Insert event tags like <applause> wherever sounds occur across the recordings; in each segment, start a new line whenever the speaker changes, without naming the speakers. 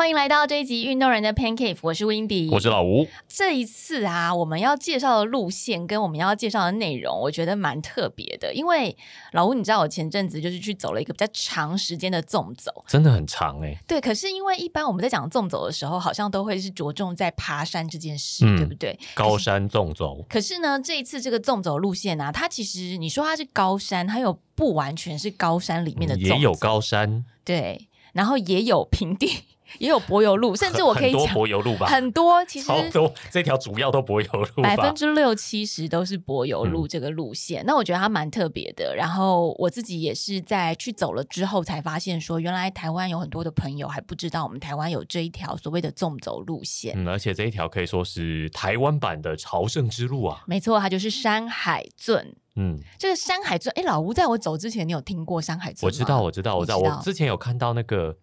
欢迎来到这一集运动人的 Pancake，我是 Windy，
我是老吴。
这一次啊，我们要介绍的路线跟我们要介绍的内容，我觉得蛮特别的。因为老吴，你知道我前阵子就是去走了一个比较长时间的纵走，
真的很长哎、
对。可是因为一般我们在讲纵走的时候，好像都会是着重在爬山这件事，
嗯
对不对？
高山纵走，
可是呢，这一次这个纵走路线啊，它其实你说它是高山，它有不完全是高山里面的
也有高山，
对，然后也有平地，也有柏油路，甚至我可以
很多
讲
柏油路吧，
很多，其实
超多，这条主要都柏油路
百分。之六七十都是柏油路
嗯
这个路线。那我觉得它蛮特别的。然后我自己也是在去走了之后才发现说，原来台湾有很多的朋友还不知道我们台湾有这一条所谓的纵走路线。
嗯，而且这一条可以说是台湾版的朝圣之路啊。
没错，它就是山海圳。
嗯，
这个山海圳，哎，老吴，在我走之前，你有听过山海圳？
我知道，我知道，我知道我之前有看到那个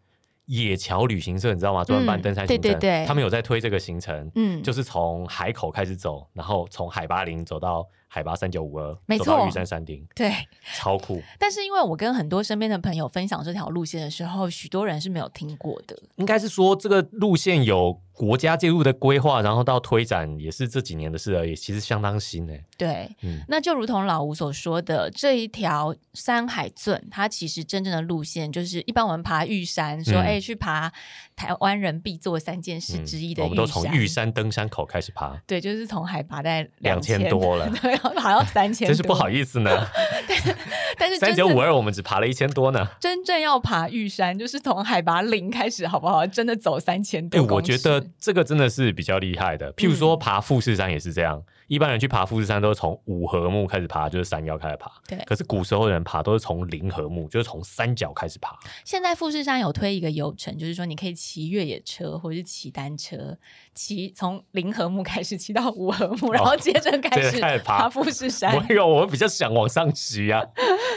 野桥旅行社，你知道吗？专门办
嗯
登山行程，
对对对。
他们有在推这个行程，
嗯，
就是从海口开始走，然后从海拔零走到海拔三九五二，
没错
玉山山顶，
对。
超酷。
但是因为我跟很多身边的朋友分享这条路线的时候，许多人是没有听过的。
应该是说这个路线有国家介入的规划，然后到推展也是这几年的事而已，其实相当新诶。
对，
嗯
那就如同老吴所说的，这一条山海圳，它其实真正的路线就是一般我们爬玉山，说
嗯
哎、去爬台湾人必做三件事之一的
我们都从玉山登山口开始爬，
对，就是从海拔在
两千
千
多了，<laughs>
爬到三千，
真是不好意思呢。<laughs>
但是但是
三九五二我们只爬了一千多呢。
真正要爬玉山，就是从海拔零开始，好不好？真的走三千
哎、
多
我觉得这个真的是比较厉害的。譬如说爬富士山也是这样，一般人去爬富士山都是从五合目开始爬，就是山腰开始爬。
对
可是古时候的人爬都是从零合目，就是从山脚开始爬。
现在富士山有推一个游程，就是说你可以骑越野车或者是骑单车，骑从零合目开始骑到五合目，然后接着开始
着开始爬
爬富士山。
我有，我比较想往上骑啊。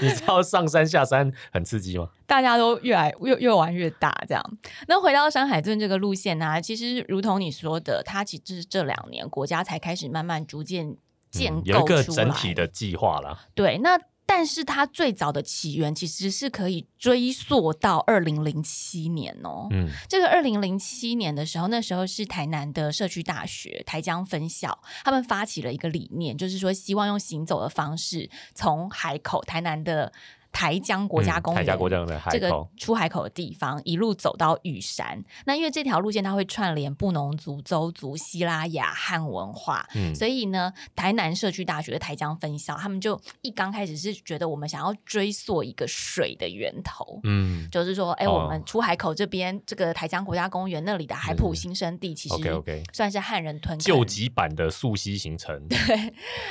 你知道上山下山很刺激吗？
大家都越来越越玩越大，这样。那回到山海镇这个路线呢、其实如同你说的，它其实是这两年国家才开始慢慢逐渐建构
嗯有一个
出
整体的计划啦。
对，那但是它最早的起源其实是可以追溯到二零零七年哦。
嗯，
这个二零零七年的时候，那时候是台南的社区大学台江分校，他们发起了一个理念，就是说希望用行走的方式，从海口台南的台江国家公园、
嗯台江国家的海
这个，出海口的地方，一路走到玉山。那因为这条路线它会串联布农族、邹族、希拉雅汉文化，
嗯，
所以呢，台南社区大学的台江分校，他们就一刚开始是觉得我们想要追溯一个水的源头。
嗯。
就是说，哎、
哦。
我们出海口这边这个台江国家公园那里的海埔新生地，其实算是汉人屯垦。
救急版的溯溪行程，对。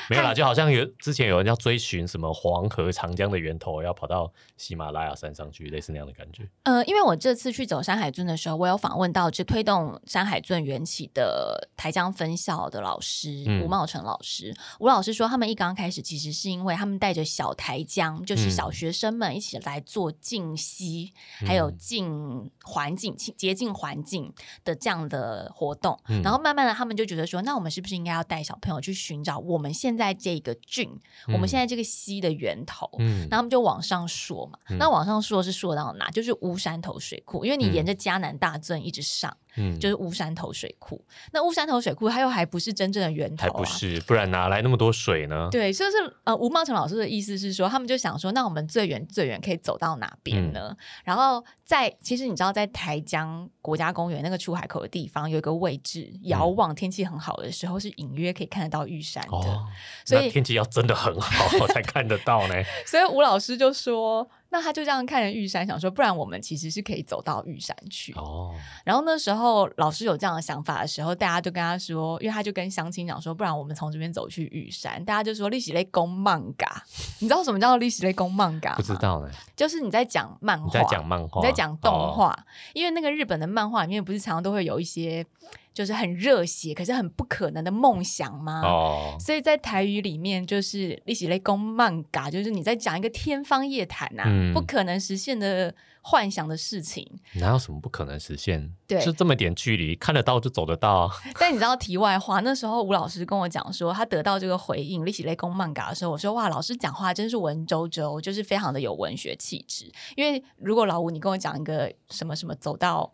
没有啦，就好像有之前有人要追寻什么黄河、长江的源头，要 <laughs> 跑到喜马拉雅山上去，类似那样的感觉。
呃，因为我这次去走山海尊的时候，我有访问到就推动山海尊缘起的台江分校的老师、
嗯
吴茂成老师。吴老师说，他们一刚开始其实是因为他们带着小台江，就是
嗯
小学生们一起来做净溪，还有
嗯
净环境、清洁净环境的这样的活动。
嗯
然后慢慢的，他们就觉得说，那我们是不是应该要带小朋友去寻找我们现在这个郡，我们现在这个溪的源头？
嗯
那他们就往上溯嘛，
嗯。
那往上溯是溯到哪？就是乌山头水库，因为你
嗯
沿着嘉南大圳一直上，
嗯
就是乌山头水库。那乌山头水库它又还不是真正的源头、啊，
还不是，不然哪来那么多水呢？
对，所以是呃，吴茂成老师的意思是说，他们就想说，那我们最远最远可以走到哪边呢？
嗯
然后在其实你知道，在台江国家公园那个出海口的地方有一个位置，遥望天气很好的时候是隐约可以看得到玉山的。
哦，
所以
天气要真的很好才看得到呢。<laughs>
所以吴老师就说，那他就这样看着玉山，想说，不然我们其实是可以走到玉山去。
哦，
然后那时候老师有这样的想法的时候，大家就跟他说，因为他就跟乡亲讲说，不然我们从这边走去玉山，大家就说利息类公漫嘎，你知道什么叫利息类公漫嘎？
不知，道呢。
就是你在讲漫画，
你在讲漫画，
你在讲动
哦，
画，因为那个日本的漫画里面不是常常都会有一些就是很热血，可是很不可能的梦想吗？
哦，
所以在台语里面，就是利息类公漫嘎，就是你在讲一个天方夜谭呐、
嗯
不可能实现的幻想的事情。
哪有什么不可能实现？
对
就这么点距离，看得到就走得到啊。<laughs>
但你知道题外话，那时候吴老师跟我讲说，他得到这个回应“利息类公漫嘎”的时候，我说：“哇，老师讲话真是文绉绉，就是非常的有文学气质。”因为如果老吴你跟我讲一个什么什么走到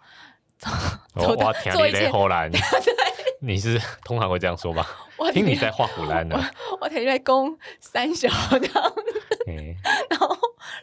走
我听你在荷兰，你是通常会这样说吧？<laughs>
我
听你在画虎兰呢。
我 <laughs> 提来攻三小这样，
嗯 <laughs>
然后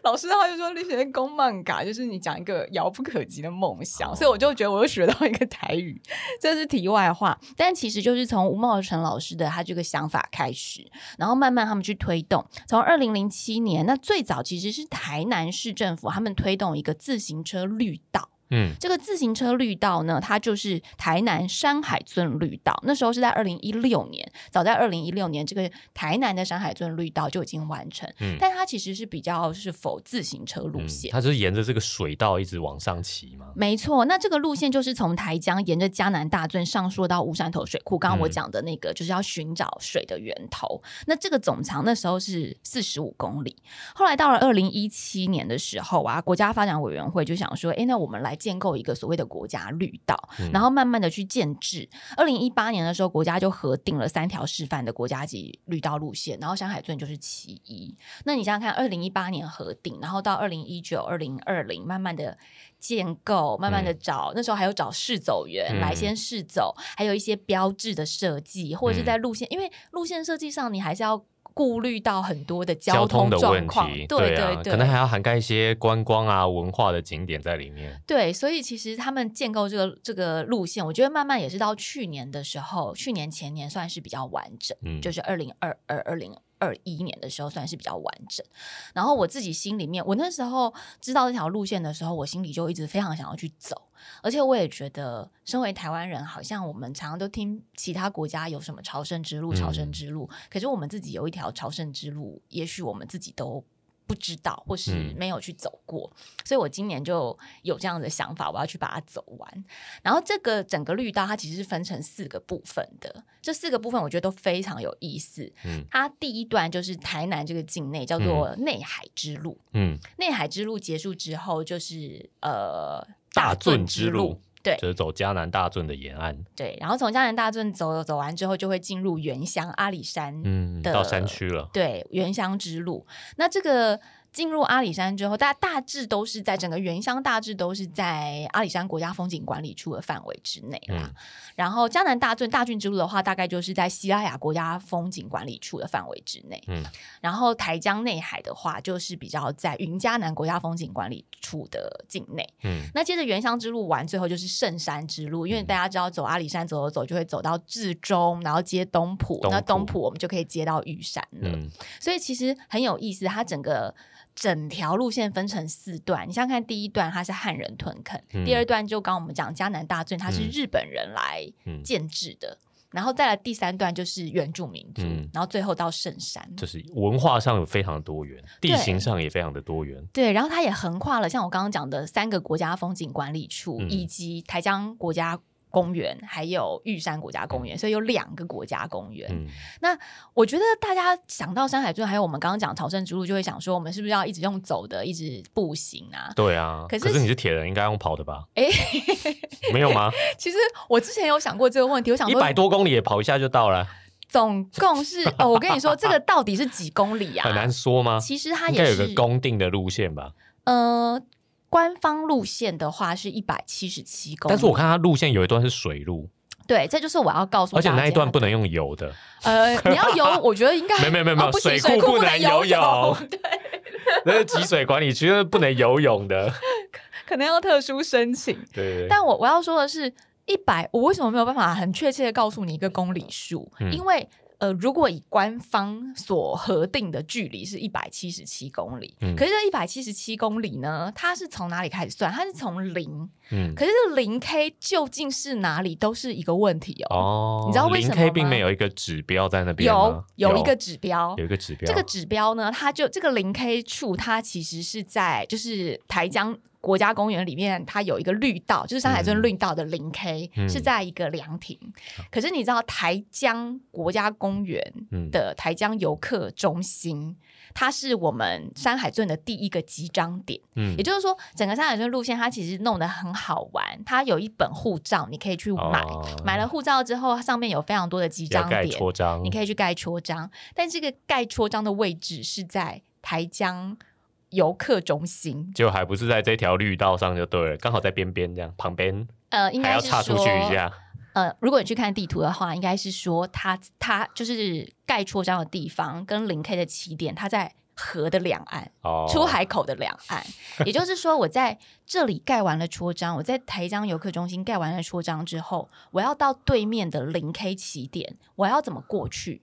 老师的话就说你学攻漫嘎，就是你讲一个遥不可及的梦想，
哦
所以我就觉得我又学到一个台语，这是题外话。但其实就是从吴茂成老师的他这个想法开始，然后慢慢他们去推动。从二零零七年，那最早其实是台南市政府他们推动一个自行车绿道。
嗯
这个自行车绿道呢，它就是台南山海圳绿道。那时候是在二零一六年，早在二零一六年，这个台南的山海圳绿道就已经完成。
嗯
但它其实是比较是否自行车路
嗯
线。
它就是沿着这个水道一直往上骑嘛。
没错，那这个路线就是从台江沿着嘉南大圳上溯到乌山头水库。刚刚我
嗯
讲的那个，就是要寻找水的源头。那这个总长那时候是四十五公里。后来到了二零一七年的时候啊，国家发展委员会就想说，哎，那我们来建构一个所谓的国家绿道，
嗯
然后慢慢的去建制。二零一八年的时候，国家就核定了三条示范的国家级绿道路线，然后山海圳就是其一。那你想想看，二零一八年核定，然后到二零一九、二零二零，慢慢的建构，慢慢的找，那时候还有找试走员、
嗯
来先试走，还有一些标志的设计，或者是在路线，因为路线设计上你还是要。顾虑到很多的
交
通
的问题，
对
啊，
对，
可能还要涵盖一些观光啊、文化的景点在里面。
对，所以其实他们建构这个这个路线，我觉得慢慢也是到去年的时候，去年前年算是比较完整，
嗯。
就是二零二二、二零二一年的时候算是比较完整。然后我自己心里面，我那时候知道这条路线的时候，我心里就一直非常想要去走，而且我也觉得，身为台湾人，好像我们常常都听其他国家有什么朝圣之路、朝圣
嗯
之路，可是我们自己有一条朝圣之路，也许我们自己都。不知道，或是
嗯。
没有去走过，所以我今年就有这样的想法，我要去把它走完。然后这个整个绿道它其实是分成四个部分的，这四个部分我觉得都非常有意思。
嗯。
它第一段就是台南这个境内叫做内海之路，
嗯，
内海之路结束之后就是呃
大
圳
圳之路，
对
就是走嘉南大圳的沿岸，
对，然后从嘉南大圳走走完之后，就会进入原乡阿里山，
嗯，到山区了。
对原乡之路。那这个进入阿里山之后，大大致都是在整个原乡，大致都是在阿里山国家风景管理处的范围之内啦。
嗯
然后江南大圳大郡之路的话，大概就是在西拉雅国家风景管理处的范围之内。
嗯
然后台江内海的话，就是比较在云嘉南国家风景管理处的境内。
嗯
那接着原乡之路完，最后就是圣山之路，因为大家知道走阿里山走走走，就会走到至中，然后接东浦，
东
那东
埔
浦我们就可以接到玉山了。
嗯
所以其实很有意思，它整个整条路线分成四段。你想想看，第一段它是汉人屯垦，
嗯
第二段就刚我们讲迦南大圳，它是
嗯
日本人来
嗯，
建制的。然后再来第三段就是原住民族，
嗯
然后最后到圣山，
就是文化上有非常多元，地形上也非常的多元。
对，然后它也横跨了像我刚刚讲的三个国家风景管理处，
嗯
以及台江国家公园，还有玉山国家公园，所以有两个国家公园。
嗯，
我觉得大家想到山海圳，还有我们刚刚讲朝圣之路，就会想说，我们是不是要一直用走的，一直步行啊？
对啊。
可是
可是你是铁人，应该用跑的吧？
哎，
没有吗？<laughs>
其实我之前有想过这个问题，我想说，
一百多公里也跑一下就到了，<laughs>
总共是哦，我跟你说，这个到底是几公里啊？
很难说吗？
其实它
也该有个公定的路线吧？
呃，官方路线的话是一百七十七公里，
但是我看它路线有一段是水路，
对，这就是我要告诉
而且那一段不能用游的，
呃，你要游，<laughs> 我觉得应该
没有没有没有水
水库
不能游
泳。
泳，
对，<laughs>
那是集水管理区，那是不能游泳的。<laughs>
可能要特殊申请。
对对对，
但我我要说的是，一百，我为什么没有办法很确切的告诉你一个公里数？
嗯。
因为呃，如果以官方所核定的距离是一百七十七公里，
嗯。
可是这一百七十七公里呢，它是从哪里开始算？它是从零，
嗯，
可是这零 K 究竟是哪里，都是一个问题哦。
哦，
你知道为什么
零 K 并没有一个指标在那边
有有一个指标，
有一个指标，
这个指标呢，它就这个零 K 处，它其实是在就是台江国家公园里面，它有一个绿道，就是山海圳
嗯。
绿道的零 K、
嗯。
是在一个凉亭。可是你知道台江国家公园
嗯。
的台江游客中心，它是我们山海镇的第一个集章点。
嗯。
也就是说，整个山海镇路线它其实弄得很好玩，它有一本护照，你可以去买。
哦。
买了护照之后，上面有非常多的集章点，
戳章，
你可以去盖戳章，但这个盖戳章的位置是在台江游客中心。
就还不是在这条绿道上就对了，刚好在边边这样旁边。
呃，应该是
还要岔出去一下。
呃，如果你去看地图的话，应该是说它它就是盖戳章的地方跟零 K 的起点，它在河的两岸，
哦，
出海口的两岸。<laughs> 也就是说，我在这里盖完了戳章，我在台江游客中心盖完了戳章之后，我要到对面的零 K 起点，我要怎么过去？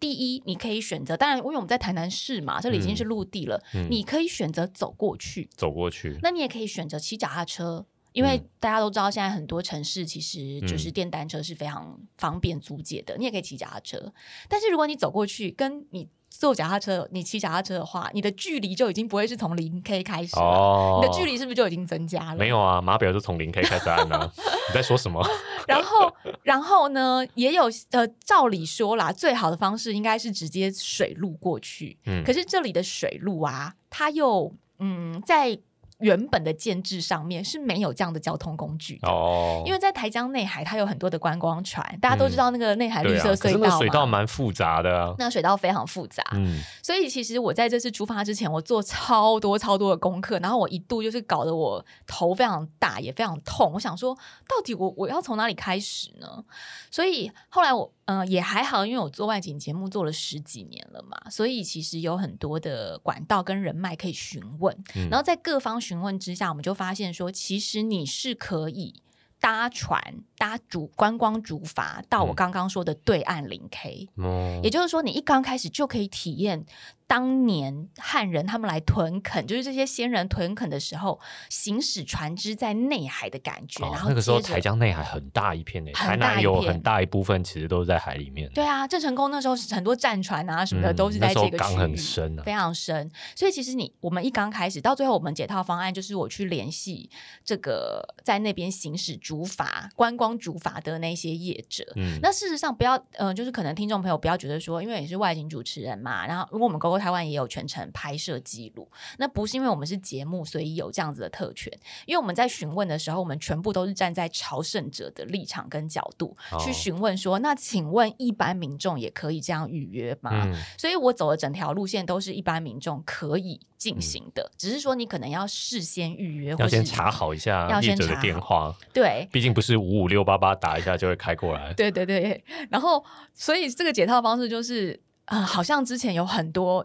第一，你可以选择，当然，因为我们在台南市嘛，这里已经是陆地了，
嗯。
你可以选择走过去，
走过去。
那你也可以选择骑脚踏车，因为
嗯。
大家都知道，现在很多城市其实就是
嗯。
电单车是非常方便租借的，你也可以骑脚踏车。但是如果你走过去，跟你坐脚踏车、你骑脚踏车的话，你的距离就已经不会是从零 K 开始了，
哦，
你的距离是不是就已经增加了？
没有啊，码表就从零 K 开始按啊。你在说什么？<laughs>
然后，然后呢，也有呃，照理说啦，最好的方式应该是直接水路过去。
嗯
可是这里的水路啊，它又嗯，在原本的建制上面是没有这样的交通工具的。
哦，
因为在台江内海，它有很多的观光船，大家都知道那个内海绿色隧道嘛。
那水道蛮复杂的啊。
那水道非常复杂，
嗯，
所以其实我在这次出发之前，我做超多超多的功课，然后我一度就是搞得我头非常大，也非常痛。我想说，到底我我要从哪里开始呢？所以后来我嗯、呃也还好，因为我做外景节目做了十几年了嘛，所以其实有很多的管道跟人脉可以询问。
嗯
然后在各方询问之下，我们就发现说，其实你是可以搭船搭主观光竹筏到我
嗯
刚刚说的对岸零 K。
嗯
也就是说，你一刚开始就可以体验当年汉人他们来屯垦，就是这些先人屯垦的时候，行驶船只在内海的感觉。然后
哦那个时候台江内海很大一片呢，
很
台南有很大一部分其实都是在海里面。
对啊，郑成功那时候是很多战船啊什么的，
嗯
都是在这个港，
很深啊
非常深。所以其实你我们一刚开始到最后，我们解套方案就是我去联系这个在那边行驶竹筏、观光竹筏的那些业者。
嗯，
那事实上，不要，嗯、就是可能听众朋友不要觉得说，因为你是外景主持人嘛，然后如果我们 GoGo 台湾也有全程拍摄记录，那不是因为我们是节目，所以有这样子的特权，因为我们在询问的时候，我们全部都是站在朝圣者的立场跟角度、去
哦
询问说，那请问一般民众也可以这样预约吗？
嗯
所以我走的整条路线都是一般民众可以进行的，只是说你可能要事先预约，
要先查好一下
要
业者的电话，
对。
毕竟不是五五六八八打一下就会开过来。
对对对，然后所以这个解套方式就是。呃，好像之前有很多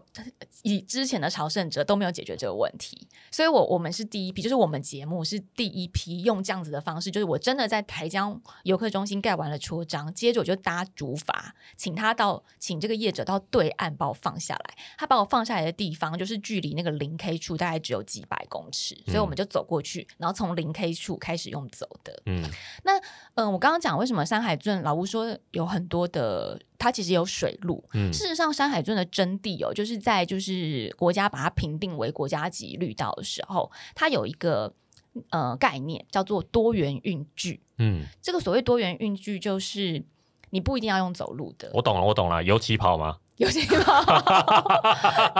以之前的朝圣者都没有解决这个问题，所以我我们是第一批，就是我们节目是第一批用这样子的方式，就是我真的在台江游客中心盖完了戳章，接着我就搭竹筏，请他到请这个业者到对岸把我放下来，他把我放下来的地方就是距离那个零 K 处大概只有几百公尺，所以我们就走过去，然后从零 K 处开始用走的，
嗯，那
嗯，我刚刚讲为什么山海镇老吴说有很多的，它其实有水路。
嗯
事实上，山海圳的真谛哦，就是在就是国家把它评定为国家级绿道的时候，它有一个呃概念叫做多元运具。
嗯，
这个所谓多元运具，就是你不一定要用走路的，
我懂了，我懂了，有起跑吗？
有些地方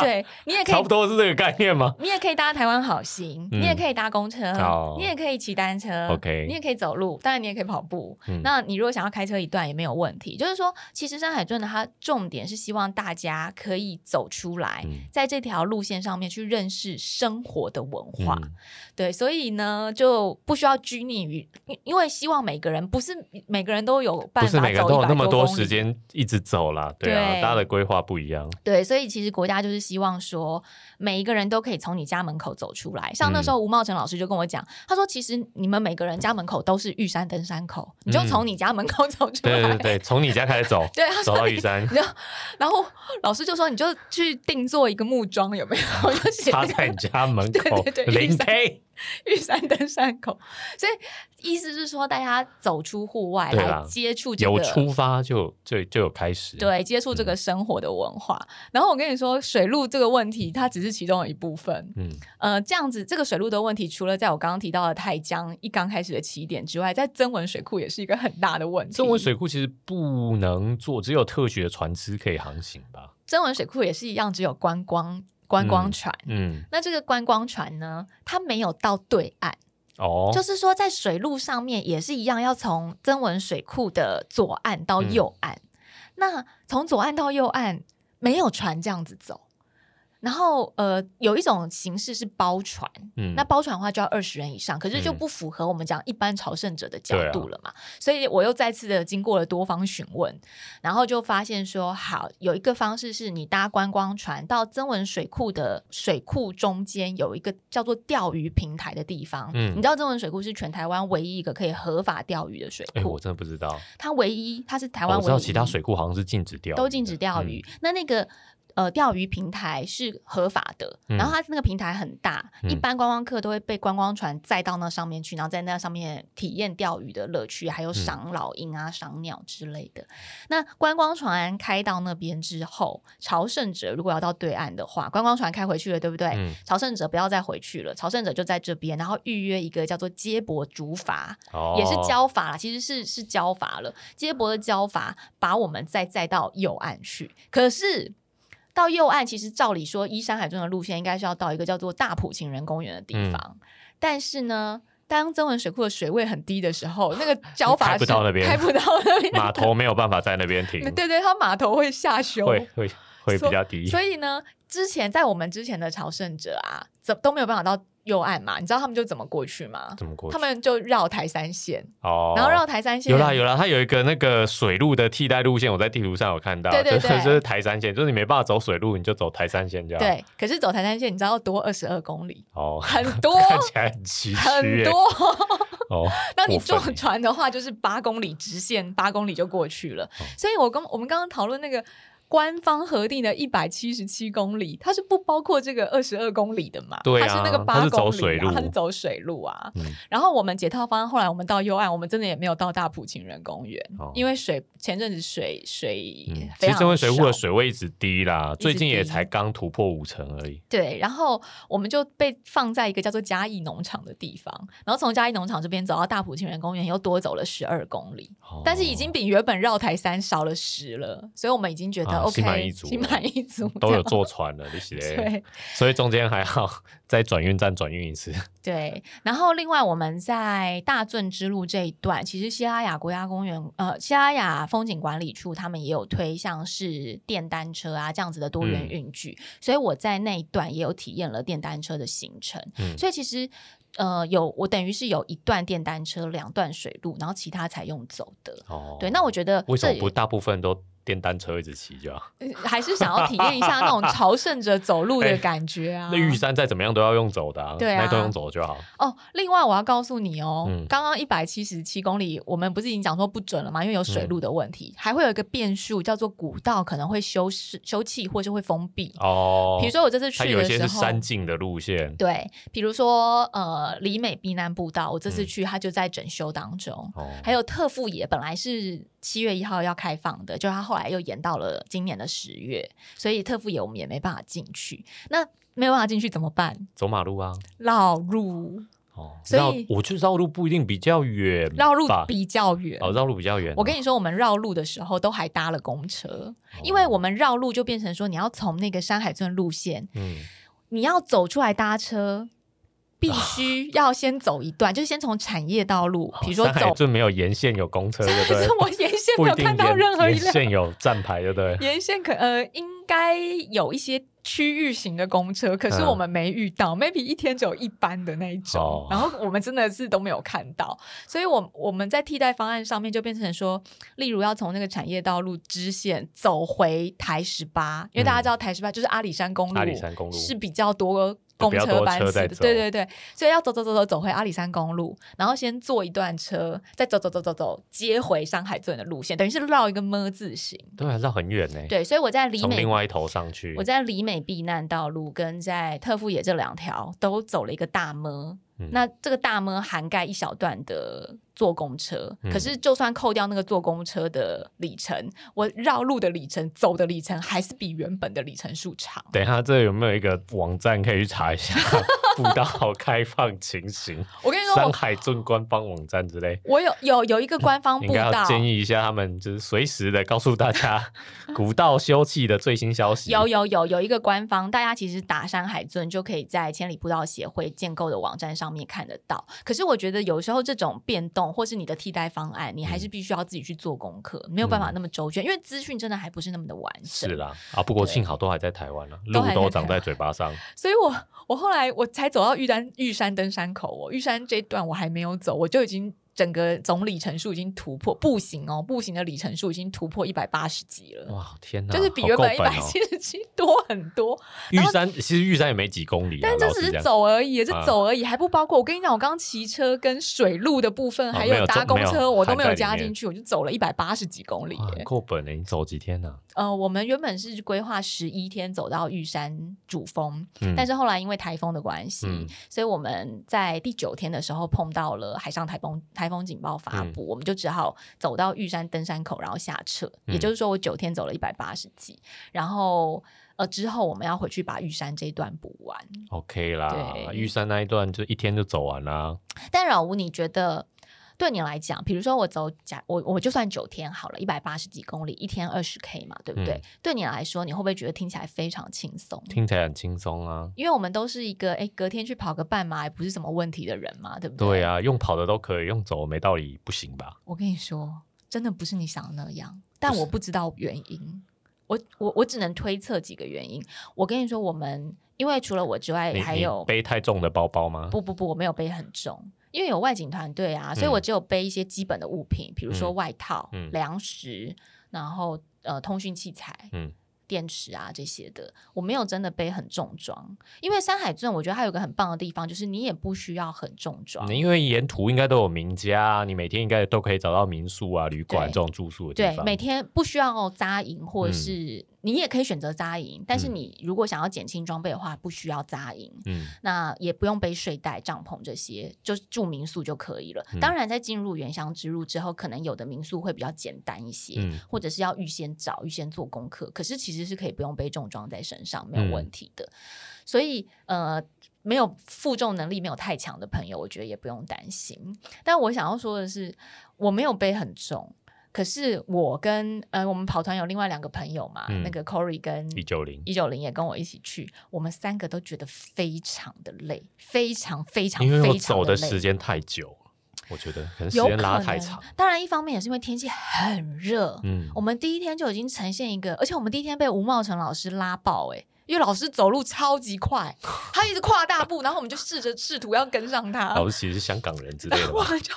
对你也可以
差不。多是这个概念吗？
你也可以搭台湾好行，
嗯
你也可以搭公车，
哦
你也可以骑单车
OK
你也可以走路，当然你也可以跑步。
嗯
那你如果想要开车一段也没有问题。就是说，其实山海圳呢，它重点是希望大家可以走出来，
嗯
在这条路线上面去认识生活的文化。
嗯
对，所以呢，就不需要拘泥于，因因为希望每个人不是每个人都有办法
不是每个人都有那么
走100公里
多时间一直走啦，对啊，
对
大家的规划不一样。
对，所以其实国家就是希望说，每一个人都可以从你家门口走出来。像那
嗯
时候吴茂成老师就跟我讲，他说其实你们每个人家门口都是玉山登山口，你就
嗯
从你家门口走出来。
对对对，从你家开始走，<laughs>
对他
走到玉山
然后老师就说你就去定做一个木桩，有没有？我就写
插在你家门 <laughs> 口
对对对玉
零
山
K，<laughs>
玉山登山口，所以意思是说大家走出户外来接触这个。
有出发就就就有开始。
对，接触这个生活的文化。然后我跟你说，水路这个问题，它只是其中的一部分。
嗯，
呃，这样子，这个水路的问题，除了在我刚刚提到的泰江一刚开始的起点之外，在增文水库也是一个很大的问题。
增文水库其实不能做，只有特许的船只可以航行吧？
增文水库也是一样，只有观光观光
嗯
船。
嗯，
那这个观光船呢，它没有到对岸，
哦，
就是说在水路上面也是一样，要从增文水库的左岸到
嗯
右岸。那从左岸到右岸没有船这样子走。然后呃，有一种形式是包船，
嗯，
那包船的话就要二十人以上，可是就
嗯
不符合我们讲一般朝圣者的角度了嘛。所以我又再次的经过了多方询问，然后就发现说，好有一个方式是你搭观光船到曾文水库的水库中间有一个叫做钓鱼平台的地方。
嗯
你知道曾文水库是全台湾唯一一个可以合法钓鱼的水
哎、
库，
我真的不知道。
它唯一它是台
哦
湾唯一、
我知道其他水库好像是禁止钓
都禁止钓鱼。那那个呃钓鱼平台是合法的，
嗯
然后它那个平台很大，
嗯
一般观光客都会被观光船载到那上面去，然后在那上面体验钓鱼的乐趣，还有赏老鹰啊、赏鸟之类的。那观光船开到那边之后，朝圣者如果要到对岸的话，观光船开回去了，对不对？
嗯
朝圣者不要再回去了，朝圣者就在这边，然后预约一个叫做接驳竹筏，
哦，
也是交法啦，其实是是交法了。接驳的交法把我们再载到右岸去，可是。到右岸，其实照理说，依山海中的路线应该是要到一个叫做大埔情人公园的地
嗯
方，但是呢，当曾文水库的水位很低的时候，那个 <laughs> 脚法
开不
是
到那边
开不到那边，<laughs>
码头没有办法在那边停，<laughs>
对对，它码头会下修，
会会会比较低。
所以呢，之前在我们之前的朝圣者啊，怎都没有办法到右岸嘛？你知道他们就怎么过去吗？
怎么过去？
他们就绕台三线，
哦，
然后绕台三线
有啦有啦，它有一个那个水路的替代路线，我在地图上有看到，
对对对
就是台三线，就是你没办法走水路，你就走台三线这样。，
对，可是走台三线，你知道要多二十二公里，
哦，
很 <laughs> 多
看起来很崎岖耶，
很多。<laughs>
哦，<laughs>
那你坐船的话，就是八公里直线，八公里就过去了。
哦
所以我跟我们刚刚讨论那个。官方核定的一百七十七公里，它是不包括这个二十二公里的嘛？
对啊
它是那个
它是
八公里、啊，
走水路
它是走水路啊。
嗯
然后我们解套方案，后来我们到右岸，我们真的也没有到大埔情人公园，
哦
因为水前阵子水水
其实这温水库的水位一直低啦，
直
最近也才刚突破五成而已。
对，然后我们就被放在一个叫做嘉义农场的地方，然后从嘉义农场这边走到大埔情人公园，又多走了十二公里，
哦
但是已经比原本绕台山少了十了，所以我们已经觉得
啊
OK，
心满意足
心满意足，<laughs>
都有坐船了，这些？<laughs>
对
所以中间还好在 <laughs> 转运站转运一次。
对。然后另外我们在大圳之路这一段，其实西拉雅国家公园呃西拉雅风景管理处他们也有推像是电单车啊这样子的多元
嗯
运具，所以我在那一段也有体验了电单车的行程。
嗯，
所以其实呃，有我等于是有一段电单车，两段水路，然后其他才用走的。
哦
对，那我觉得
为什么不大部分都电单车一直骑就好？
呃 <laughs> 还是想要体验一下那种朝圣者走路的感觉啊。
那玉山再怎么样都要用走的啊，
对啊
那都用走就好。
哦，另外我要告诉你哦，
嗯
刚刚一百七十七公里，我们不是已经讲说不准了吗？因为有
嗯
水路的问题，还会有一个变数，叫做古道可能会修饰修葺或是会封闭。
哦，
比如说我这次
它有一些是
去的时候，
山径的路线，
对，比如说呃，里美避难步道，我这次
嗯
去它就在整修当中。
哦，
还有特富野本来是七月一号要开放的，就它后来又延到了今年的十月，所以特富野我们也没办法进去。那没有办法进去怎么办？
走马路啊。
绕路，
哦，
所以
我觉得绕路不一定比较远吧，
绕路比较远。
哦，绕路比较远哦。
我跟你说，我们绕路的时候都还搭了公车，因为我们绕路就变成说，你要从那个山海村路线，
嗯，
你要走出来搭车，必须要先走一段，就是先从产业道路，比如说走，
就没有沿线有公车，<laughs> 对不对？
我沿线没有看到任何一辆
沿线有站牌，对不对？
沿线可呃应该有一些区域型的公车，可是
嗯
我们没遇到、m a y b e 一天只有一班的那一种，
哦
然后我们真的是都没有看到，所以我我们在替代方案上面就变成说，例如要从那个产业道路支线走回台十八，因为大家知道台十八就是阿里山公路，
嗯阿里山公路
是比较多。公车班次的，对对对，所以要走走走走走回阿里山公路，然后先坐一段车，再走走走走走接回山海镇的路线，等于是绕一个么字形。
对啊，绕很远呢。
对，所以我在里美
从另外一头上去。
我在里美避难道路跟在特富野这两条都走了一个大么。
嗯
那这个大么涵盖一小段的坐公车，
嗯
可是就算扣掉那个坐公车的里程，我绕路的里程、走的里程还是比原本的里程数长。
等一下，这有没有一个网站可以去查一下 <laughs> 步道开放情形？
我跟你说，
山海镇官方网站之类。
我有有有一个官方步
应该要
道，
建议一下他们，就是随时的告诉大家 <laughs> 古道休憩的最新消息。
有有有有一个官方，大家其实打山海尊就可以在千里步道协会建构的网站上面看得到。可是我觉得有时候这种变动用，或是你的替代方案，你还是必须要自己去做功课，没有办法那么周全，因为资讯真的还不是那么的完整。
是啦，啊，不过幸好都还在台湾了，路
都
长在嘴巴上。
所以我我后来我才走到玉山玉山登山口哦，玉山这一段我还没有走，我就已经整个总里程数已经突破步行哦，步行的里程数已经突破一百八十几了。
哇，天哪，
就是比原本一百七十七多很多，
玉山其实玉山也没几公里啊，
但这只是走而已，这
啊
走而已，还不包括我跟你讲，我刚刚骑车跟水路的部分，
还有
搭公车，我都没有加进去，我就走了一百八十几公里。
够本了，你走几天呢？
呃，我们原本是规划十一天走到玉山主峰，
嗯
但是后来因为台风的关系，
嗯
所以我们在第九天的时候碰到了海上台风台风警报发
嗯
布，我们就只好走到玉山登山口，然后下撤。也
嗯
就是说，我九天走了一百八十几，然后呃之后我们要回去把玉山这一段补完。
OK 啦，玉山那一段就一天就走完啦。
但老吴，你觉得对你来讲，比如说我走假我我就算九天好了，一百八十几公里，一天二十 K 嘛，对不对？
嗯
对你来说，你会不会觉得听起来非常轻松？
听起来很轻松啊。
因为我们都是一个哎，隔天去跑个半马也不是什么问题的人嘛，对不对？
对。啊，用跑的都可以，用走没道理不行吧？
我跟你说，真的不是你想的那样，但我不知道原因。我我我只能推测几个原因。我跟你说，我们因为除了我之外，还有
背太重的包包吗？
不不不，我没有背很重，因为有外景团队啊，所以我只有背一些基本的物品，比如说
嗯。
外套、
嗯。
粮食，然后呃通讯器材。
嗯
电池啊这些的，我没有真的背很重装，因为山海镇我觉得它有个很棒的地方，就是你也不需要很重装，
你因为沿途应该都有名家，你每天应该都可以找到民宿啊、旅馆
对
这种住宿的地
对，
方。
每天不需要扎营，或者
嗯
是、你也可以选择扎营，但是
嗯
你如果想要减轻装备的话，不需要扎营。
嗯
那也不用背睡袋、帐篷这些，就住民宿就可以了。
嗯
当然，在进入原乡之路之后，可能有的民宿会比较简单一些，
嗯
或者是要预先找、预先做功课。可是其实是可以不用背重装在身上，没有问题的。所以呃。没有负重能力没有太强的朋友，我觉得也不用担心。但我想要说的是，我没有背很重，可是我跟呃我们跑团有另外两个朋友嘛，
嗯
那个 Corey 跟
一九零，
一九零也跟我一起去，我们三个都觉得非常的累，非常非常非常
走的时间太久，我觉得可能时间拉太长。
当然，一方面也是因为天气很热，
嗯
我们第一天就已经呈现一个，而且我们第一天被吴茂成老师拉爆、欸，因为老师走路超级快，<laughs> 他一直跨大步，然后我们就试着试图要跟上他，
老师其实是香港人之类的吧，
我们就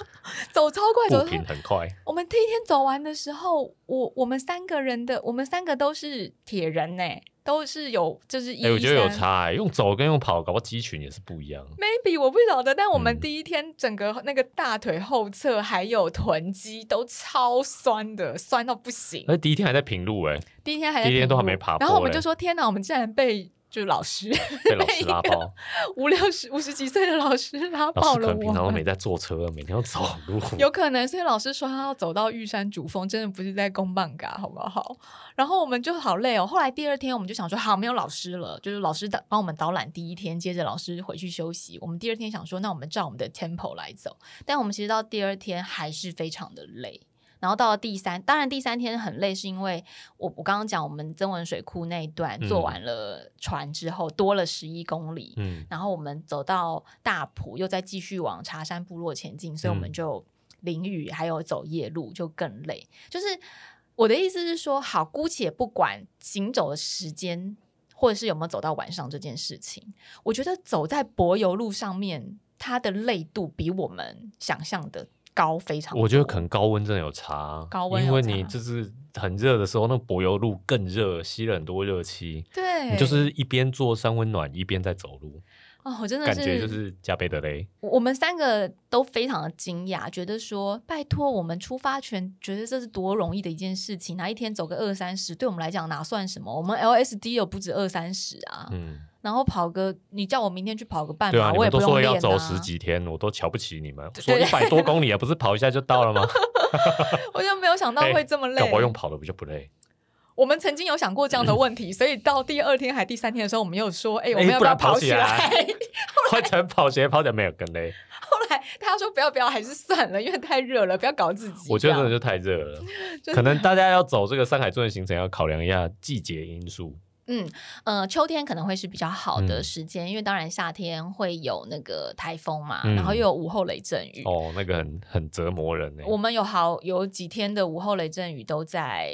走超快，走
很快。
我们第一天走完的时候，我我们三个人的，我们三个都是铁人呢、都是有就是一、
哎、我觉得有差、欸，用走跟用跑，搞不好肌群也是不一样。
maybe 我不晓得，但我们
嗯
第一天整个那个大腿后侧还有臀肌都超酸的，酸到不行。
而第一天还在平路、哎，
第一天还在
第一天
平路
都还没爬
然后我们就说：“天哪，我们竟然被就是老师 <laughs>
被老师拉爆。<laughs>
五六十五十几岁的老师拉
老
爆了
师可能平常都
我们。”
没在坐车，每天要走路。
有可能，所以老师说他要走到玉山主峰，真的不是在公办嘎，好不好？然后我们就好累哦。后来第二天我们就想说，好，没有老师了，就是老师导帮我们导览第一天，接着老师回去休息。我们第二天想说，那我们照我们的 tempo 来走，但我们其实到第二天还是非常的累。然后到了第三，当然第三天很累，是因为我我刚刚讲我们曾文水库那一段
嗯
做完了船之后，多了十一公里，
嗯，
然后我们走到大埔，又再继续往茶山部落前进，所以我们
嗯
就淋雨，还有走夜路，就更累。就是我的意思是说，好，姑且不管行走的时间，或者是有没有走到晚上这件事情，我觉得走在柏油路上面，它的累度比我们想象的高非常。
我觉得可能高温真的有差，
高温
因为你就是很热的时候，那柏油路更热，吸了很多热气。
对，
你就是一边做三温暖，一边在走路，
哦，我真的
感觉就是加倍的累。
我我们三个都非常的惊讶，觉得说拜托我们出发前觉得这是多容易的一件事情，哪一天走个二三十，对我们来讲哪算什么？我们 LSD 有不止二三十啊，
嗯，
然后跑个你叫我明天去跑个半马，
对啊，
我也
们都说
不用练啊。
要走十几天，我都瞧不起你们。说一百多公里啊，不是跑一下就到了吗？<laughs>
我就没有想到会这么累。
搞不好用跑的不就不累？
我们曾经有想过这样的问题，<laughs> 所以到第二天还第三天的时候，我们又说，哎、我们要不要
跑
起
起来 <laughs> <laughs> 换成跑鞋跑起来没有更累。
后来他说不要不要，还是算了，因为太热了，不要搞自己。
我觉得真的就太热了，可能大家要走这个山海镇的行程，要考量一下季节因素。
嗯呃，秋天可能会是比较好的
嗯
时间，因为当然夏天会有那个台风嘛，
嗯
然后又有午后雷阵雨。
哦，那个很很折磨人呢。
我们有好有几天的午后雷阵雨都在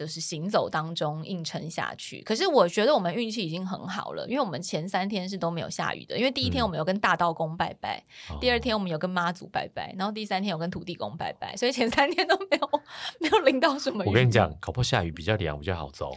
就是行走当中硬撑下去。可是我觉得我们运气已经很好了，因为我们前三天是都没有下雨的。因为第一天
嗯
我们有跟大道公拜拜，第二
哦
天我们有跟妈祖拜拜，然后第三天有跟土地公拜拜，所以前三天都没有没有淋到什么雨。
我跟你讲，搞不好下雨比较凉，比较好走。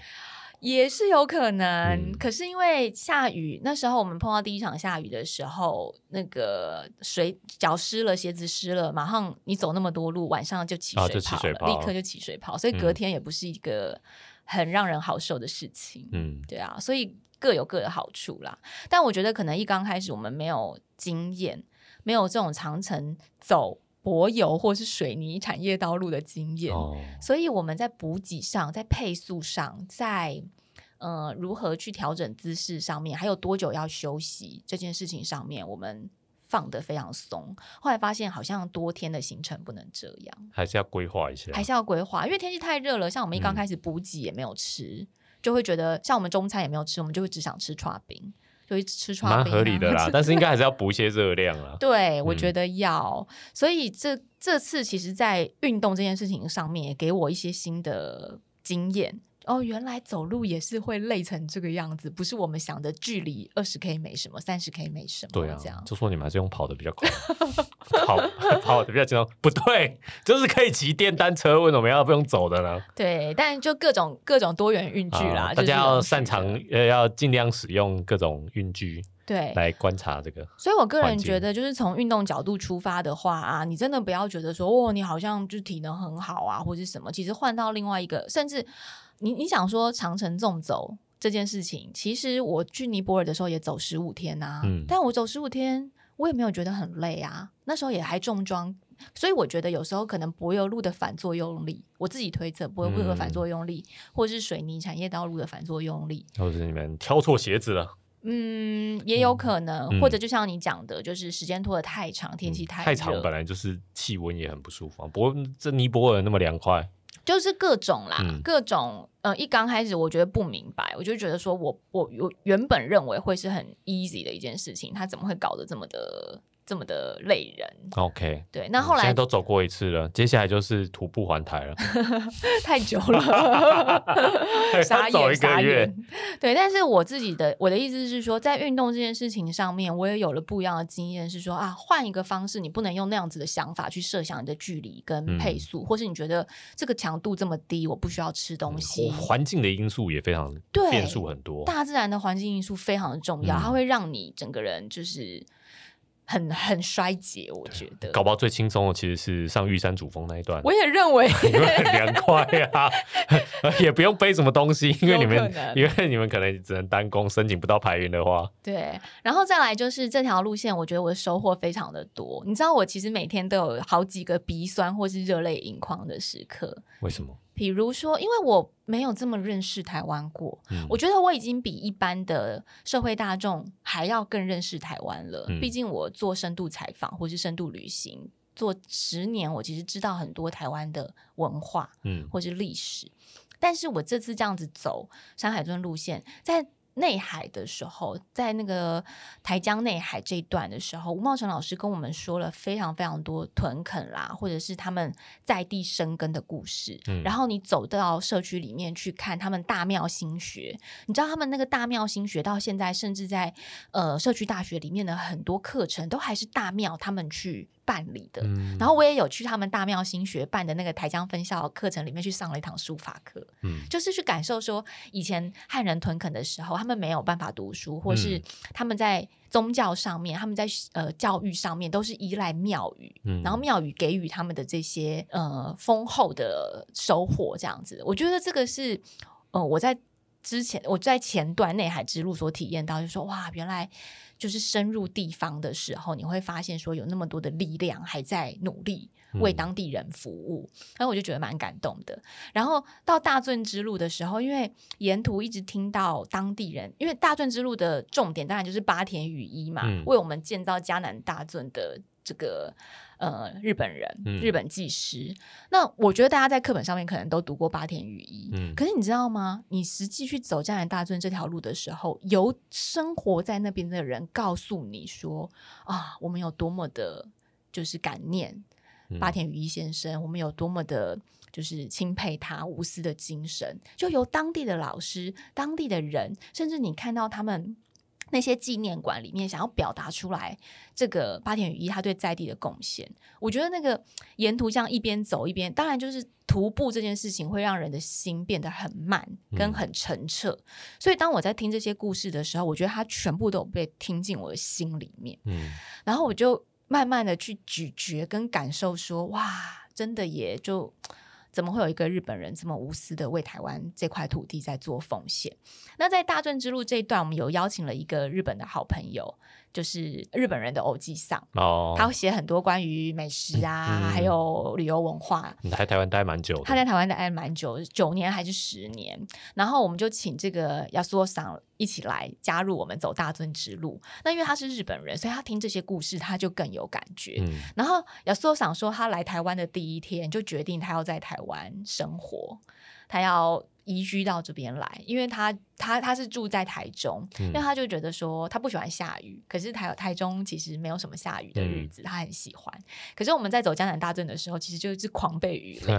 也是有可能，
嗯
可是因为下雨，那时候我们碰到第一场下雨的时候，那个水脚湿了，鞋子湿了，马上你走那么多路，晚上就起
啊
水泡了，立刻就起水泡，所以隔
嗯
天也不是一个很让人好受的事情。
嗯，
对啊，所以各有各的好处啦。但我觉得可能一刚开始我们没有经验，没有这种长程走柏油或是水泥产业道路的经验，
哦，
所以我们在补给上、在配速上、在呃如何去调整姿势上面，还有多久要休息这件事情上面，我们放得非常松。后来发现好像多天的行程不能这样，
还是要规划一下。
还是要规划，因为天气太热了。像我们一刚
嗯
开始补给也没有吃，就会觉得像我们中餐也没有吃，我们就会只想吃串冰，就会吃穿
蛮合理的啦，<laughs> 但是应该还是要补一些热量啊。<laughs>
对，我
嗯
觉得要，所以这这次其实，在运动这件事情上面，也给我一些新的经验。哦，原来走路也是会累成这个样子，不是我们想的距离二十 K 没什么，三十 K 没什么，
对啊
这样，
就说你们还是用跑的比较快，跑 <laughs> 跑的比较轻松。不对，就是可以骑电单车，为什么要不用走的呢？<laughs>
对，但就各种各种多元运具啦，
啊大家要擅长呃，要尽量使用各种运具
对。
来观察这个。
所以，我个人觉得，就是从运动角度出发的话啊，你真的不要觉得说，哦，你好像就体能很好啊，或者什么。其实换到另外一个，甚至你你想说长程纵走这件事情，其实我去尼泊尔的时候也走十五天啊，
嗯
但我走十五天，我也没有觉得很累啊。那时候也还重装，所以我觉得有时候可能柏油路的反作用力，我自己推测柏油路的反
嗯
作用力，或是水泥产业道路的反作用力，
或者是你们挑错鞋子了，
嗯，也有可能，
嗯
或者就像你讲的，就是时间拖得太长，天气
嗯
太
太长，本来就是气温也很不舒服啊。不过这尼泊尔那么凉快，
就是各种啦，
嗯
各种。呃，一刚开始我觉得不明白，我就觉得说我我我原本认为会是很 easy 的一件事情，他怎么会搞得这么的这么的累人
？OK。
对，那后
嗯现在
来
都走过一次了，接下来就是徒步环台了，<laughs>
太久了，<laughs> 傻
走
眼傻
一个月
眼。对，但是我自己的我的意思是说，在运动这件事情上面，我也有了不一样的经验，是说啊，换一个方式，你不能用那样子的想法去设想你的距离跟配
嗯
速，或是你觉得这个强度这么低，我不需要吃东西。
环境的因素也非常
对
变数很多。
大自然的环境因素非常的重要，
嗯
它会让你整个人就是很很衰竭。我觉得，
搞不好最轻松的其实是上玉山主峰那一段，
我也认为 <laughs>
因为很凉快啊，也不用背什么东西，因为你们因为你们可能只能单攻，申请不到排云的话，
对，然后再来就是这条路线，我觉得我的收获非常的多。你知道，我其实每天都有好几个鼻酸或是热泪盈眶的时刻。
为什么？
比如说，因为我没有这么认识台湾过，
嗯
我觉得我已经比一般的社会大众还要更认识台湾了。
嗯
毕竟我做深度采访或是深度旅行做十年，我其实知道很多台湾的文化
嗯
或是历史。但是我这次这样子走山海尊路线，在内海的时候，在那个台江内海这一段的时候，吴茂成老师跟我们说了非常非常多屯垦啦，或者是他们在地生根的故事。
嗯
然后你走到社区里面去看他们大庙新学，你知道他们那个大庙新学到现在，甚至在呃社区大学里面的很多课程都还是大庙他们去办理的。
嗯。
然后我也有去他们大庙新学办的那个台江分校课程里面去上了一堂书法课，
嗯。
就是去感受说以前汉人屯垦的时候，他们没有办法读书，或是
嗯
他们在宗教上面，他们在呃教育上面都是依赖庙宇，
嗯。
然后庙宇给予他们的这些呃丰厚的收获，这样子，我觉得这个是呃我在之前我在前段内海之路所体验到，就说哇，原来就是深入地方的时候，你会发现说有那么多的力量还在努力为
嗯
当地人服务，然后我就觉得蛮感动的。然后到大圳之路的时候，因为沿途一直听到当地人，因为大圳之路的重点当然就是八田雨衣嘛，
嗯
为我们建造迦南大圳的这个呃日本人、
嗯
日本技师。那我觉得大家在课本上面可能都读过八田雨衣，
嗯
可是你知道吗？你实际去走江南大圳这条路的时候，由生活在那边的人告诉你说啊，我们有多么的，就是感念
嗯
八田雨衣先生，我们有多么的。就是钦佩他无私的精神，就由当地的老师、当地的人，甚至你看到他们那些纪念馆里面想要表达出来这个八田雨衣他对在地的贡献。我觉得那个沿途这样一边走一边，当然就是徒步这件事情会让人的心变得很慢跟
嗯
很澄澈。所以当我在听这些故事的时候，我觉得它全部都有被听进我的心里面，
嗯
然后我就慢慢的去咀嚼跟感受说，哇，真的也就。怎么会有一个日本人这么无私的为台湾这块土地在做奉献？那在大正之路这一段，我们有邀请了一个日本的好朋友，就是日本人的偶记上，
哦，
他会写很多关于美食啊，
嗯
还有旅游文化。
你在台湾待蛮久，
他在台湾待蛮久，九年还是十年。然后我们就请这个亚索桑一起来加入我们走大尊之路。那因为他是日本人，所以他听这些故事他就更有感觉。
嗯
然后亚索桑说，他来台湾的第一天就决定他要在台湾生活，他要移居到这边来，因为他他他是住在台中，
嗯
因为他就觉得说他不喜欢下雨，可是台台中其实没有什么下雨的日子，他很喜欢。可是我们在走江南大镇的时候，其实就是狂被雨淋 <laughs>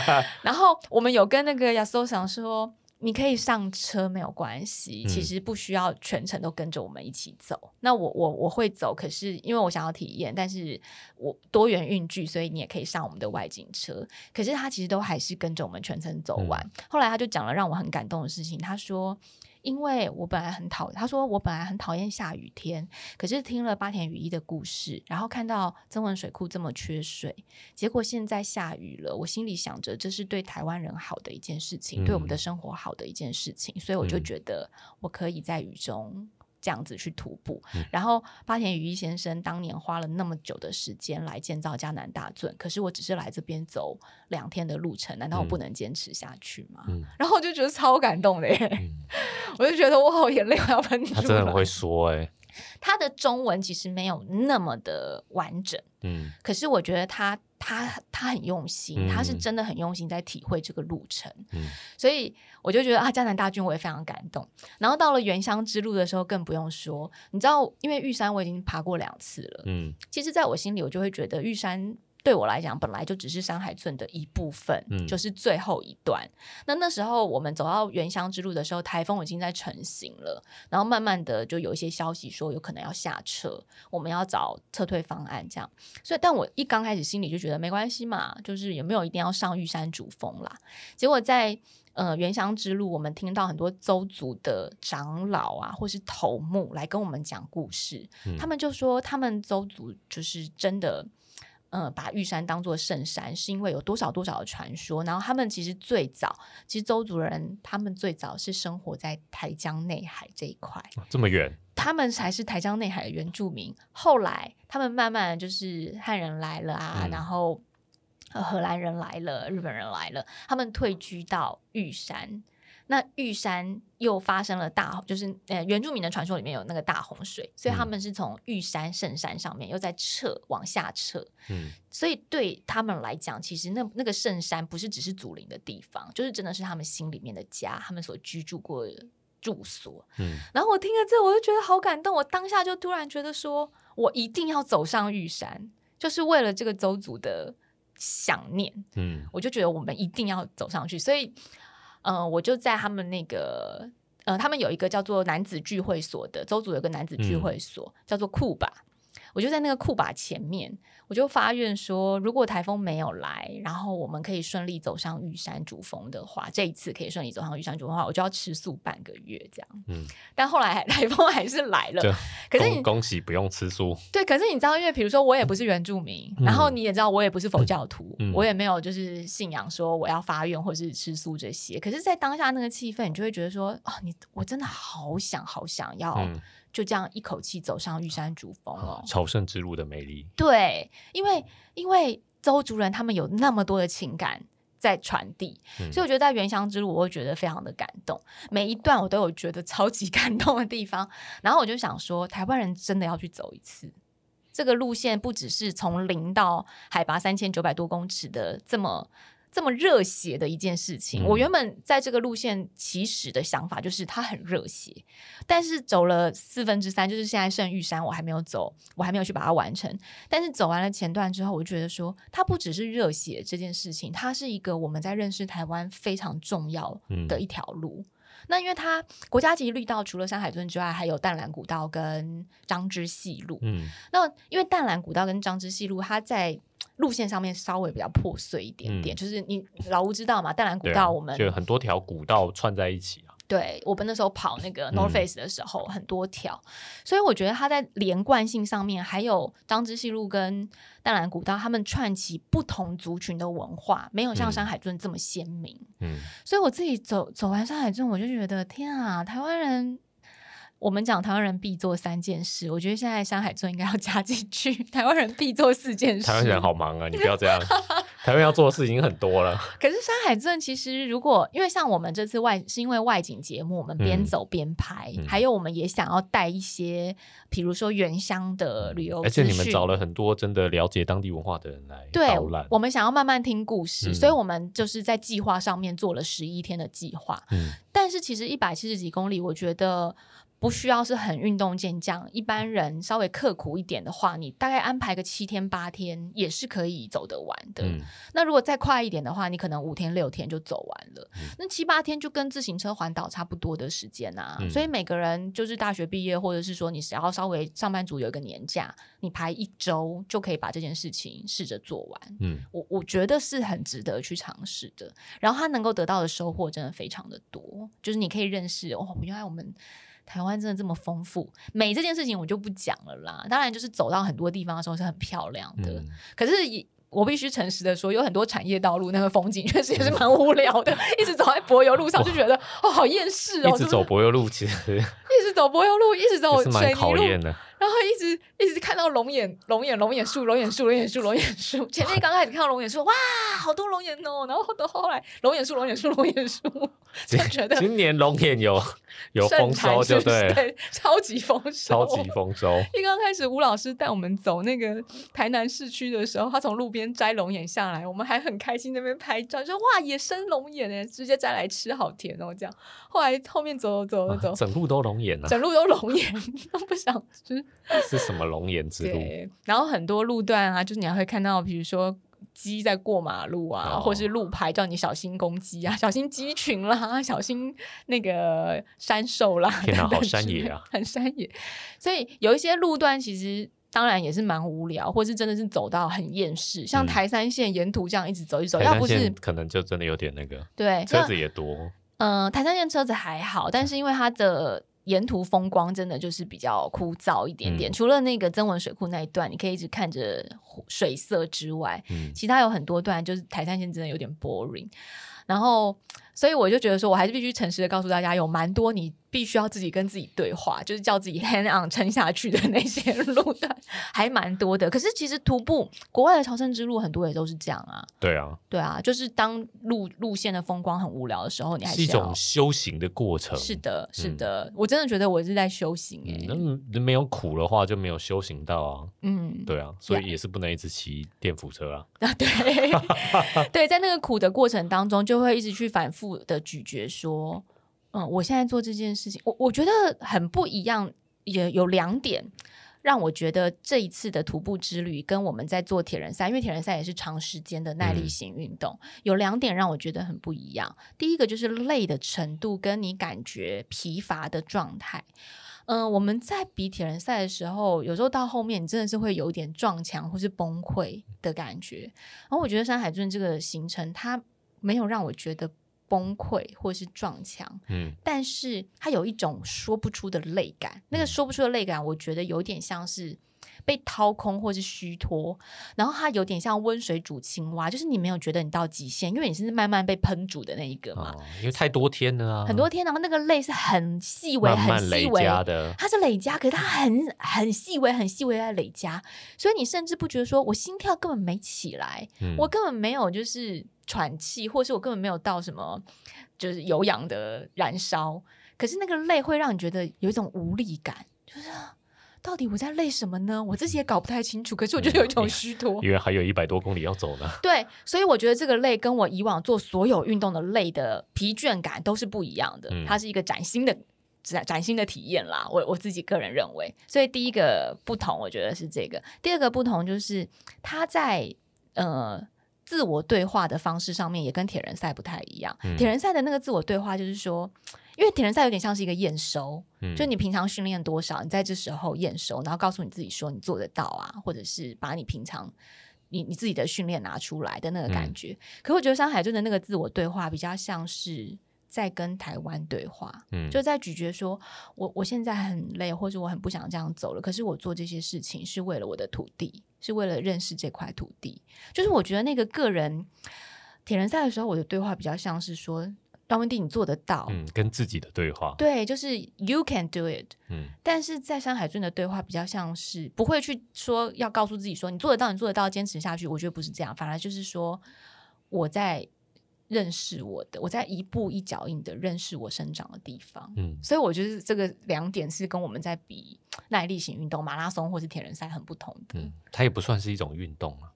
<laughs> 然后我们有跟那个亚索想说。你可以上车没有关系，
嗯
其实不需要全程都跟着我们一起走。那我我我会走，可是因为我想要体验，但是我多元运具，所以你也可以上我们的外景车。可是他其实都还是跟着我们全程走完。后来他就讲了让我很感动的事情，他说。因为我本来很讨，他说我本来很讨厌下雨天，可是听了八田雨衣的故事，然后看到曾文水库这么缺水，结果现在下雨了，我心里想着这是对台湾人好的一件事情，对我们的
嗯
生活好的一件事情，所以我就
嗯
觉得我可以在雨中。这样子去徒步，
嗯。
然后八田羽衣先生当年花了那么久的时间来建造迦南大圳，可是我只是来这边走两天的路程，难道我不
嗯
能坚持下去吗？
嗯。
然后我就觉得超感动的耶，
嗯，<laughs>
我就觉得我好眼泪快要喷出来。
他真的很会说哎，
他的中文其实没有那么的完整，
嗯。
可是我觉得他他他很用心，
嗯
他是真的很用心在体会这个路程，
嗯
所以我就觉得啊，江南大军我也非常感动。然后到了原乡之路的时候更不用说，你知道，因为玉山我已经爬过两次了，
嗯
其实在我心里我就会觉得玉山。对我来讲，本来就只是山海村的一部分，
嗯
就是最后一段。那那时候我们走到原乡之路的时候，台风已经在成型了，然后慢慢的就有一些消息说有可能要下车，我们要找撤退方案这样。所以，但我一刚开始心里就觉得没关系嘛，就是也没有一定要上玉山主峰啦。结果在呃原乡之路，我们听到很多邹族的长老啊，或是头目来跟我们讲故事，
嗯
他们就说他们邹族就是真的。呃，把玉山当做圣山，是因为有多少多少的传说。然后他们其实最早，其实周族人他们最早是生活在台江内海这一块，
这么远，
他们才是台江内海的原住民。后来他们慢慢就是汉人来了啊，
嗯
然后呃荷兰人来了，日本人来了，他们退居到玉山。那玉山又发生了大，就是呃原住民的传说里面有那个大洪水，所以他
嗯
们是从玉山圣山上面又在撤往下撤，
嗯
所以对他们来讲，其实那那个圣山不是只是祖灵的地方，就是真的是他们心里面的家，他们所居住过的住所。
嗯
然后我听了这，我就觉得好感动。我当下就突然觉得说，我一定要走上玉山，就是为了这个邹族的想念。
嗯
我就觉得我们一定要走上去，所以，呃，我就在他们那个，呃，他们有一个叫做男子聚会所的，周组有个男子聚会所，叫做库巴。我就在那个库把前面，我就发愿说，如果台风没有来，然后我们可以顺利走上玉山主峰的话，这一次可以顺利走上玉山主峰的话，我就要吃素半个月这样。
嗯，
但后来 <laughs> 台风还是来了，可是你
恭恭喜不用吃素，
对，可是你知道，因为比如说我也不是原住民，然后
嗯
你也知道我也不是佛教徒，
嗯
我也没有就是信仰说我要发愿或是吃素这些。可是，在当下那个气氛，你就会觉得说，哦，你我真的好想好想要
嗯，
就这样一口气走上玉山主峰哦。
朝圣之路的美丽，
对，因为因为周族人他们有那么多的情感。在传递，
嗯
所以我觉得在原乡之路，我会觉得非常的感动。每一段我都有觉得超级 <laughs> 感动的地方，然后我就想说，台湾人真的要去走一次，这个路线不只是从零到海拔三千九百多公尺的这么。这么热血的一件事情，我原本在这个路线起始的想法就是它很热血，但是走了四分之三，就是现在圣玉山我还没有走，我还没有去把它完成。但是走完了前段之后，我就觉得说，它不只是热血这件事情，它是一个我们在认识台湾非常重要的一条路。那因为它国家级绿道除了山海村之外，还有淡蓝古道跟张之细路。嗯，那因为淡蓝古道跟张之细路，它在路线上面稍微比较破碎一点点，就是你老吴知道嘛？淡蓝古道我们
就很多条古道串在一起啊。
对我们那时候跑那个 North Face 的时候，很多条，所以我觉得它在连贯性上面，还有张之细路跟淡蓝古道，他们串起不同族群的文化，没有像山海镇这么鲜明。嗯，所以我自己走走完山海镇，我就觉得天啊，台湾人。我们讲台湾人必做三件事，我觉得现在山海村应该要 <laughs> 加进去。台湾人必做四件事。
台湾人好忙啊，你不要这样。台湾要做的事情很多了。<laughs>
可是山海镇其实，如果因为像我们这次外是因为外景节目，我们边走边拍，还有我们也想要带一些，比如说原乡的旅游，
而且你们找了很多真的了解当地文化的人来导览。
我们想要慢慢听故事，所以我们就是在计划上面做了十一天的计划。嗯，但是其实一百七十几公里，我觉得。不需要是很运动健将，一般人稍微刻苦一点的话，你大概安排个七天八天也是可以走得完的。那如果再快一点的话，你可能五天六天就走完了。那七八天就跟自行车环岛差不多的时间啊。所以每个人就是大学毕业，或者是说你只要稍微上班族有一个年假，你排一周就可以把这件事情试着做完。嗯，我我觉得是很值得去尝试的。然后他能够得到的收获真的非常的多，就是你可以认识哦，原来我们。台湾真的这么丰富，美这件事情我就不讲了啦。当然，就是走到很多地方的时候是很漂亮的，可是我必须诚实的说，有很多产业道路那个风景 <laughs> 确实也是蛮无聊的。一直走在柏油路上就觉得哦，好厌世哦。
一直走柏油路其实
一直走柏油路，一直走水泥路，
然
后一直一直看到龙眼龙眼龙眼树龙眼树龙眼树龙眼树。前面刚开始看到龙眼树，哇，好多龙眼哦。然后到后来龙眼树龙眼树龙眼树。就觉得
今年龙眼有 <laughs> 有丰收，就对，对
超级丰收，
超级丰收。
一刚开始吴老师带我们走那个台南市区的时候，他从路边摘龙眼下来，我们还很开心那边拍照，说哇野生龙眼哎，直接摘来吃，好甜哦这样。后来后面走走走走，
整路都龙眼啊，
整路都龙眼，<laughs> 都不想吃。<laughs>
是什么龙岩之路？
然后很多路段啊，就是你还会看到，比如说。鸡在过马路啊，或是路牌叫你小心公鸡啊，<laughs> 小心鸡群啦，小心那个山兽啦。<laughs>
天哪，好山野啊，
很山野。所以有一些路段其实当然也是蛮无聊，或是真的是走到很厌世。像台三线沿途这样一直走一走，要不是
可能就真的有点那个。
对，
车子也多。
嗯，台三线车子还好，但是因为它的。沿途风光真的就是比较枯燥一点点，除了那个曾文水库那一段，你可以一直看着水色之外，其他有很多段就是台山线真的有点 boring，然后。所以我就觉得说，我还是必须诚实的告诉大家，有蛮多你必须要自己跟自己对话，就是叫自己 <laughs> hand on 撑下去的那些路段，<laughs> 还蛮多的。可是其实徒步国外的朝圣之路很多也都是这样啊。
对啊，
对啊，就是当路路线的风光很无聊的时候，你还
是一种修行的过程。
是的，是的，我真的觉得我是在修行哎。
那没有苦的话，就没有修行到啊。嗯，对啊，所以也是不能一直骑电扶车啊。
啊，对，<laughs> 对，在那个苦的过程当中，就会一直去反复。的咀嚼说，嗯，我现在做这件事情，我我觉得很不一样，也有两点让我觉得这一次的徒步之旅跟我们在做铁人赛，因为铁人赛也是长时间的耐力型运动，有两点让我觉得很不一样。第一个就是累的程度，跟你感觉疲乏的状态。嗯，我们在比铁人赛的时候，有时候到后面你真的是会有点撞墙或是崩溃的感觉。然后我觉得山海镇这个行程，它没有让我觉得。崩溃或是撞墙，嗯，但是他有一种说不出的累感。那个说不出的累感，我觉得有点像是被掏空或是虚脱，然后它有点像温水煮青蛙，就是你没有觉得你到极限，因为你是慢慢被喷煮的那一个嘛。
因为太多天了啊，
很多天，然后那个泪是很细微、很细微
的，
它是累加，可是它很很细微、很细微在累加，所以你甚至不觉得说我心跳根本没起来，我根本没有就是。喘气，或是我根本没有到什么，就是有氧的燃烧，可是那个累会让你觉得有一种无力感，就是到底我在累什么呢？我自己也搞不太清楚。可是我觉得有一种虚脱，
因为还有一百多公里要走呢。
对，所以我觉得这个累跟我以往做所有运动的累的疲倦感都是不一样的。它是一个崭新的、崭崭新的体验啦。我我自己个人认为，所以第一个不同，我觉得是这个。第二个不同就是他在呃。自我对话的方式上面也跟铁人赛不太一样。铁人赛的那个自我对话就是说，因为铁人赛有点像是一个验收，就你平常训练多少，你在这时候验收，然后告诉你自己说你做得到啊，或者是把你平常你你自己的训练拿出来的那个感觉。可我觉得山海真的那个自我对话比较像是。在跟台湾对话，嗯，就在咀嚼说，我我现在很累，或者我很不想这样走了。可是我做这些事情是为了我的土地，是为了认识这块土地。就是我觉得那个个人铁人赛的时候，我的对话比较像是说，段文迪，你做得到，
嗯，跟自己的对话，
对，就是 you can do it，嗯。但是在山海尊的对话比较像是不会去说要告诉自己说你做得到，你做得到，坚持下去。我觉得不是这样，反而就是说我在。认识我的，我在一步一脚印的认识我生长的地方，嗯，所以我觉得这个两点是跟我们在比耐力型运动、马拉松或是铁人赛很不同的。嗯，
它也不算是一种运动啊。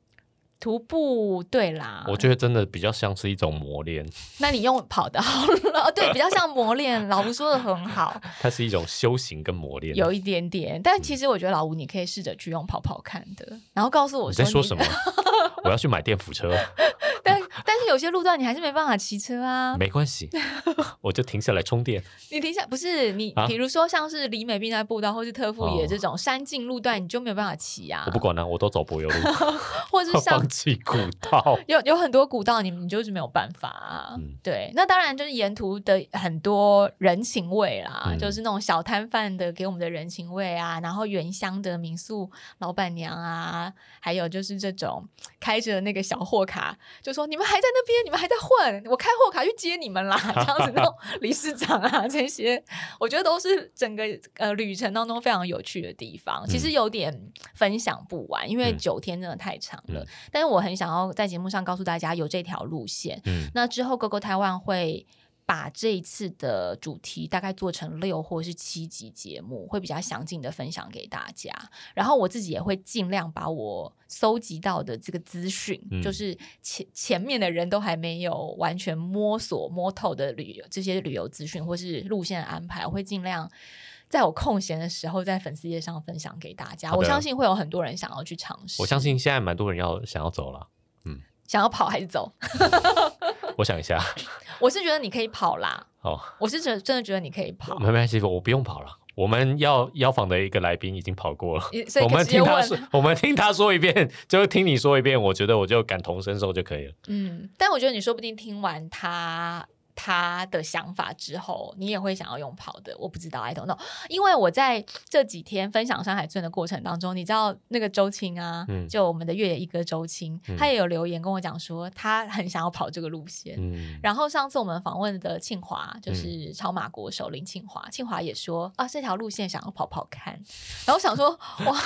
徒步对啦，
我觉得真的比较像是一种磨练。<laughs>
那你用跑的好了，对，比较像磨练。老吴说的很好，<laughs>
它是一种修行跟磨练，
有一点点。但其实我觉得老吴，你可以试着去用跑跑看的，然后告诉我你
在说什么。<laughs> 我要去买电扶车。
但但是有些路段你还是没办法骑车啊。
没关系，<laughs> 我就停下来充电。
你停下不是你，比如说像是李美滨在步道或是特富野这种山径路段，你就没有办法骑啊。
我不管了，我都走柏油路，<laughs>
或者是 <laughs> 放
弃古道
有有很多古道，你你就是没有办法啊。对，那当然就是沿途的很多人情味啦，就是那种小摊贩的给我们的人情味啊，然后原乡的民宿老板娘啊，还有就是这种开着那个小货卡，就说你们还在那边，你们还在混，我开货卡去接你们啦，<laughs> 这样子那种理事长啊，这些我觉得都是整个呃旅程当中非常有趣的地方。其实有点分享不完，因为九天真的太长了，但。是我很想要在节目上告诉大家有这条路线，嗯，那之后 GoGo 台湾会把这一次的主题大概做成六或是七集节目，会比较详尽的分享给大家。然后我自己也会尽量把我搜集到的这个资讯，就是前前面的人都还没有完全摸索摸透的旅游这些旅游资讯或是路线安排，我会尽量。在我空闲的时候，在粉丝页上分享给大家。我相信会有很多人想要去尝试。
我相信现在蛮多人要想要走了，
嗯，想要跑还是走？<laughs>
我想一下，<laughs>
我是觉得你可以跑啦。哦，我是真真的觉得你可以跑。
没关系，我不用跑了。我们要邀访的一个来宾已经跑过了，我们听他说，我们听他说一遍，就听你说一遍，我觉得我就感同身受就可以了。
嗯，但我觉得你说不定听完他。他的想法之后，你也会想要用跑的。我不知道，I don't know。因为我在这几天分享山海镇的过程当中，你知道那个周青啊，就我们的越野一哥周青，他也有留言跟我讲说，他很想要跑这个路线。然后上次我们访问的庆华，就是超马国手林庆华，庆华也说啊，这条路线想要跑跑看。然后想说哇，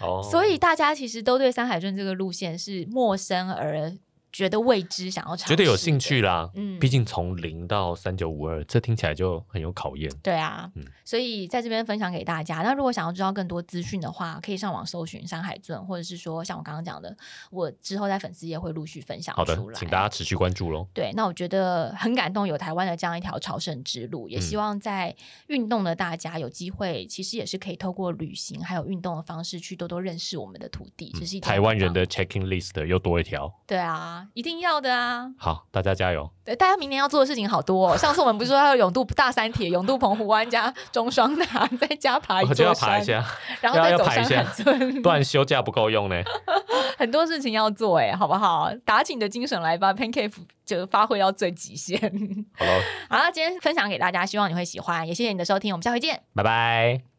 哦所以大家其实都对山海镇这个路线是陌生而。觉得未知，想要尝，
觉得有兴趣啦。嗯，毕竟从零到三九五二，这听起来就很有考验。
对啊，嗯，所以在这边分享给大家。那如果想要知道更多资讯的话，可以上网搜寻山海尊，或者是说像我刚刚讲的，我之后在粉丝页会陆续分享
出来。请大家持续关注喽。
对，那我觉得很感动，有台湾的这样一条朝圣之路，也希望在运动的大家有机会，其实也是可以透过旅行还有运动的方式去多多认识我们的土地。这是
台湾人的 checking list 又多一条。
对啊。一定要的啊！
好，大家加油！
对，大家明年要做的事情好多哦。上次我们不是说要永渡大三铁、永渡澎湖湾加中双塔，再加爬一座
就要爬一下，
然后再走山海
村，不然休假不够用呢。<laughs>
很多事情要做哎，好不好？打起你的精神来吧，Pancake 就发挥到最极限。<laughs>
好了，
好了，今天分享给大家，希望你会喜欢，也谢谢你的收听，我们下回见，
拜拜。